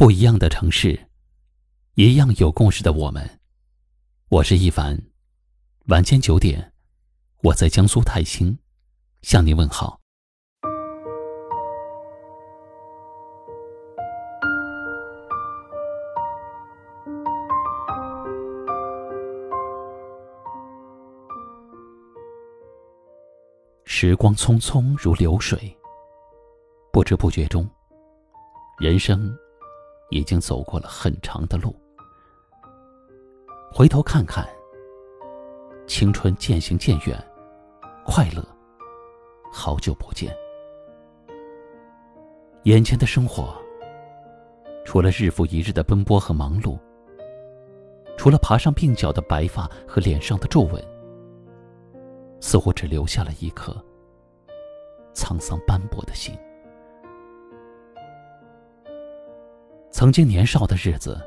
不一样的城市，一样有故事的我们。我是一凡，晚间九点，我在江苏泰兴向您问好。时光匆匆如流水，不知不觉中，人生。已经走过了很长的路，回头看看，青春渐行渐远，快乐好久不见。眼前的生活，除了日复一日的奔波和忙碌，除了爬上鬓角的白发和脸上的皱纹，似乎只留下了一颗沧桑斑驳的心。曾经年少的日子，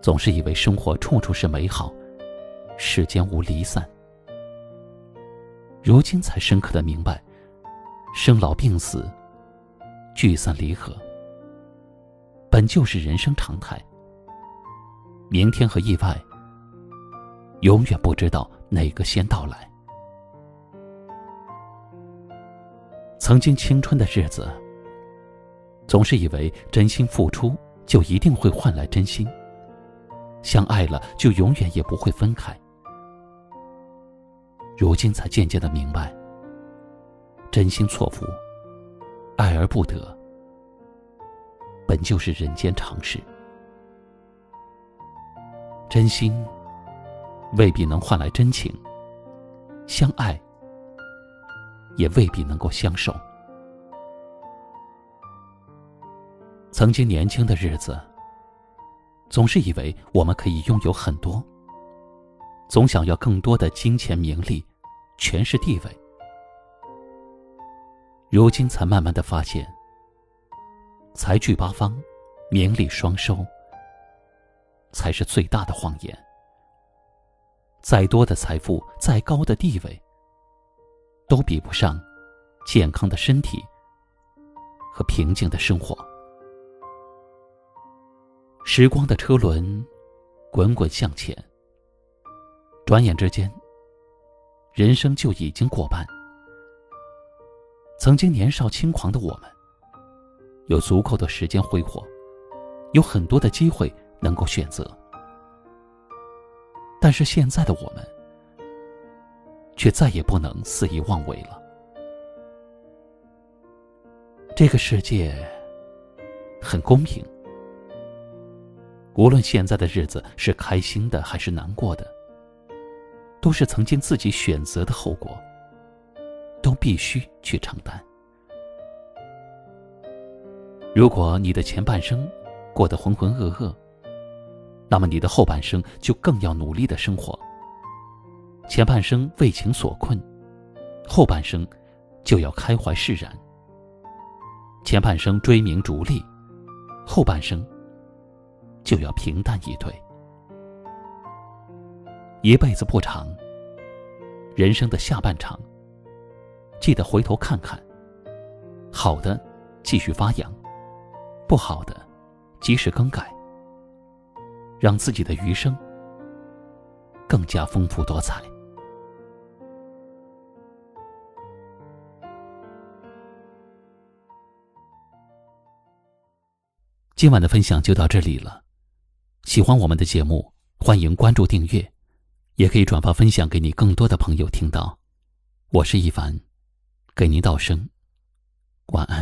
总是以为生活处处是美好，世间无离散。如今才深刻的明白，生老病死、聚散离合，本就是人生常态。明天和意外，永远不知道哪个先到来。曾经青春的日子。总是以为真心付出就一定会换来真心，相爱了就永远也不会分开。如今才渐渐的明白，真心错付，爱而不得，本就是人间常事。真心未必能换来真情，相爱也未必能够相守。曾经年轻的日子，总是以为我们可以拥有很多，总想要更多的金钱、名利、权势、地位。如今才慢慢的发现，财聚八方，名利双收，才是最大的谎言。再多的财富，再高的地位，都比不上健康的身体和平静的生活。时光的车轮，滚滚向前。转眼之间，人生就已经过半。曾经年少轻狂的我们，有足够的时间挥霍，有很多的机会能够选择。但是现在的我们，却再也不能肆意妄为了。这个世界很公平。无论现在的日子是开心的还是难过的，都是曾经自己选择的后果，都必须去承担。如果你的前半生过得浑浑噩噩，那么你的后半生就更要努力的生活。前半生为情所困，后半生就要开怀释然。前半生追名逐利，后半生。就要平淡以对。一辈子不长，人生的下半场，记得回头看看。好的，继续发扬；不好的，及时更改，让自己的余生更加丰富多彩。今晚的分享就到这里了。喜欢我们的节目，欢迎关注订阅，也可以转发分享给你更多的朋友听到。我是一凡，给您道声晚安。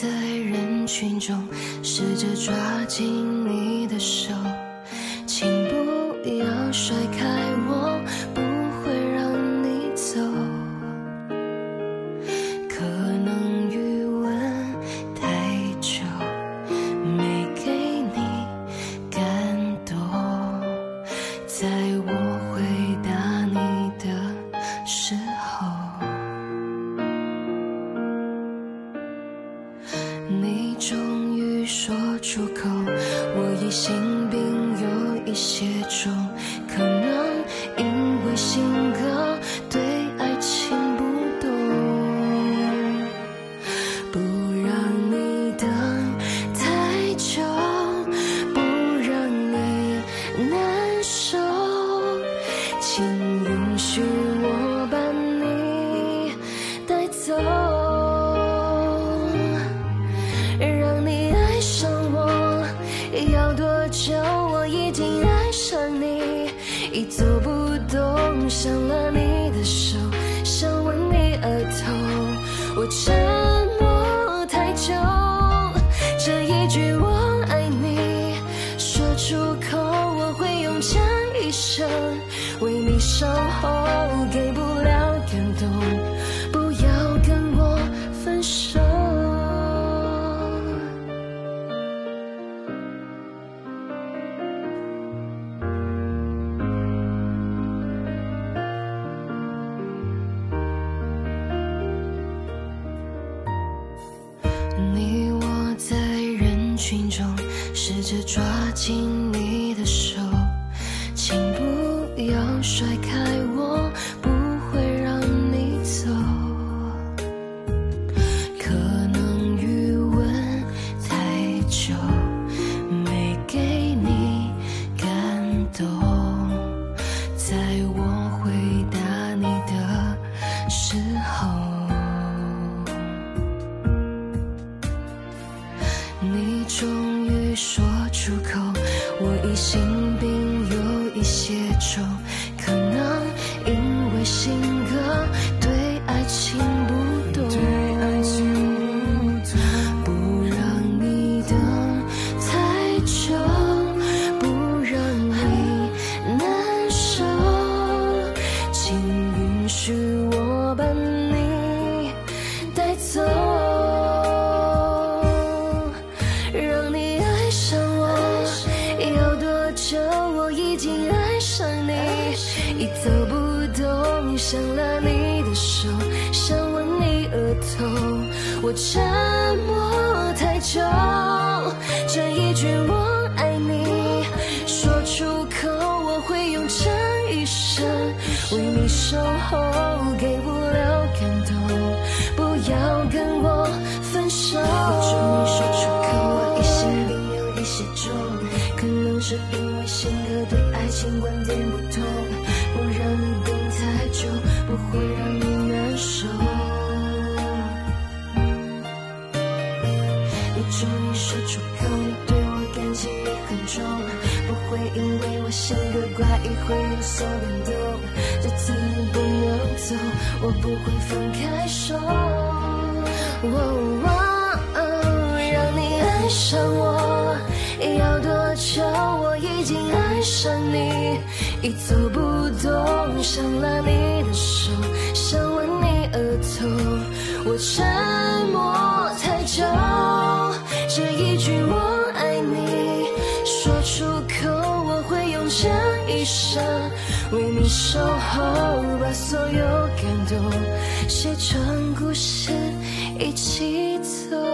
在人群中试着抓紧你的手，请不要甩开你终于说出口我疑心病有一些重可想拉你的手，想吻你额头，我沉默太久，这一句我爱你说出口，我会用这一生为你守候，给不了着抓紧你的手，请不要甩开我，不出口，我一心沉默太久，这一句我爱你说出口，我会用这一生为你守候，给不了感动，不要跟我分手。我终于说出口，我疑心病有一些重，可能是因为性格对爱情观点不同，不会因为我性格怪异会有所变动。这次你不能走，我不会放开手。哦让你爱上我，要多久？我已经爱上你，已走不动，想拉你的手，想吻你额头，我沉默太久，上为你守候，把所有感动写成故事，一起走。